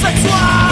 o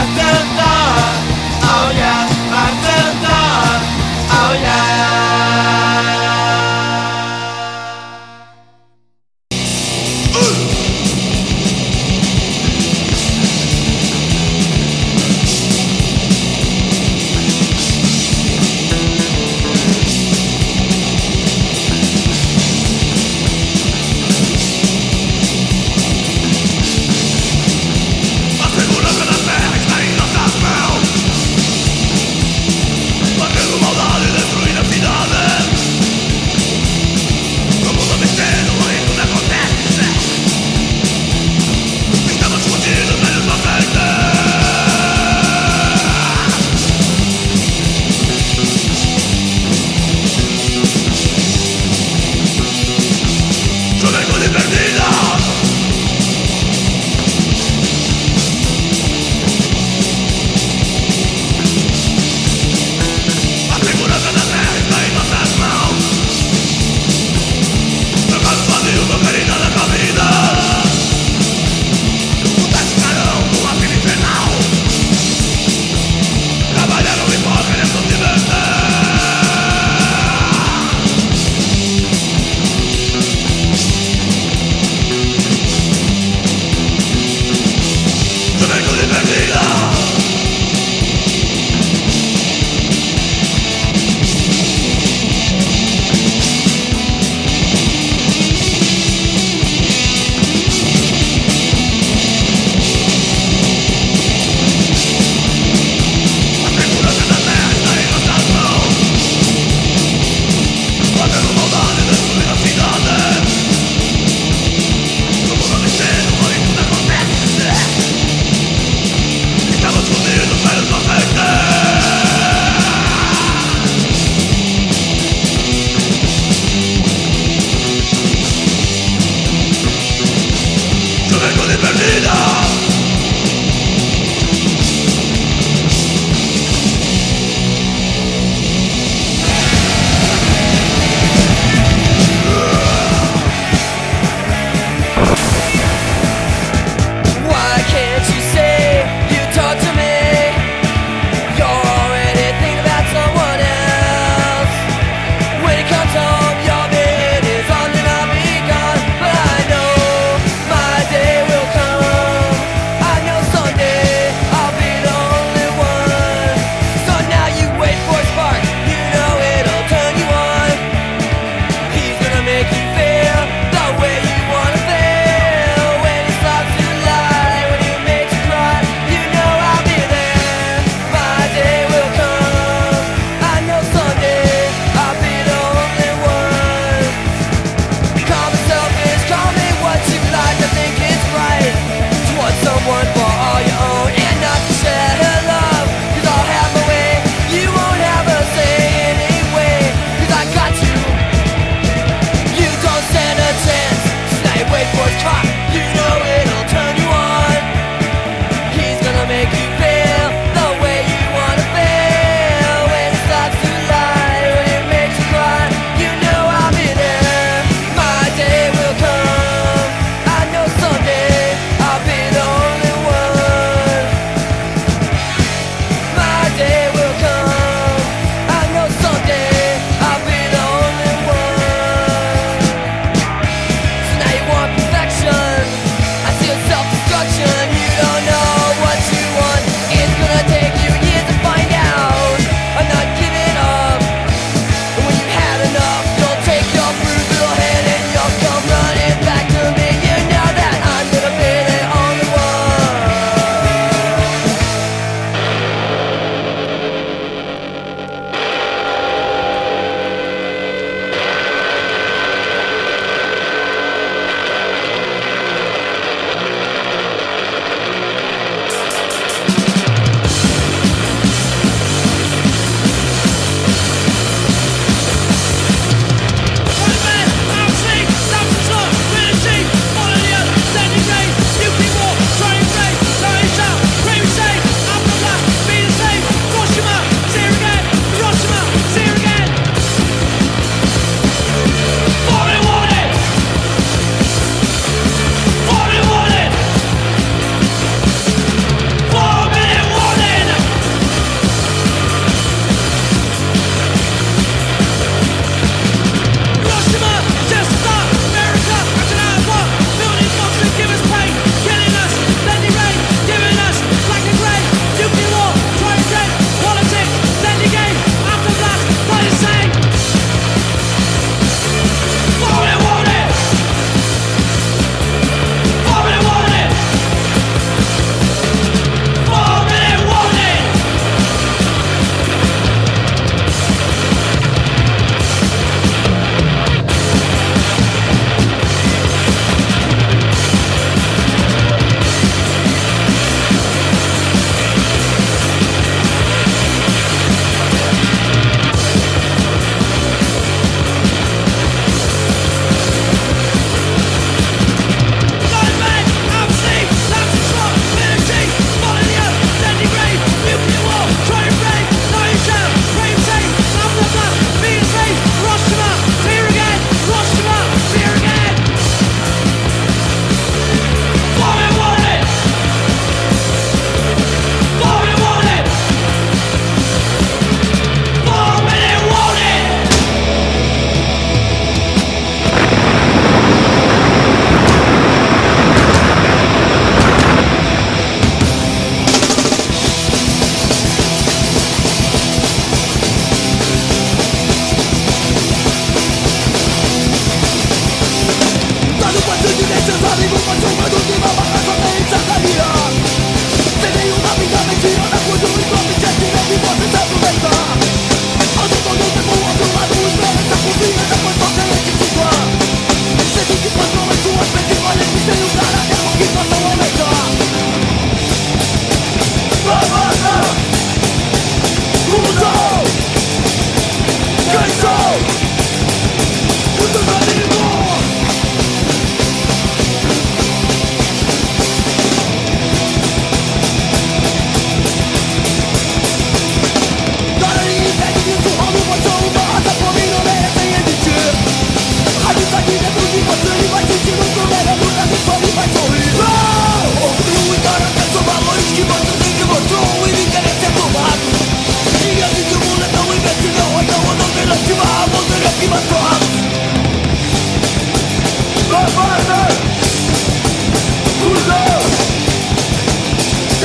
I felt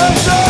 The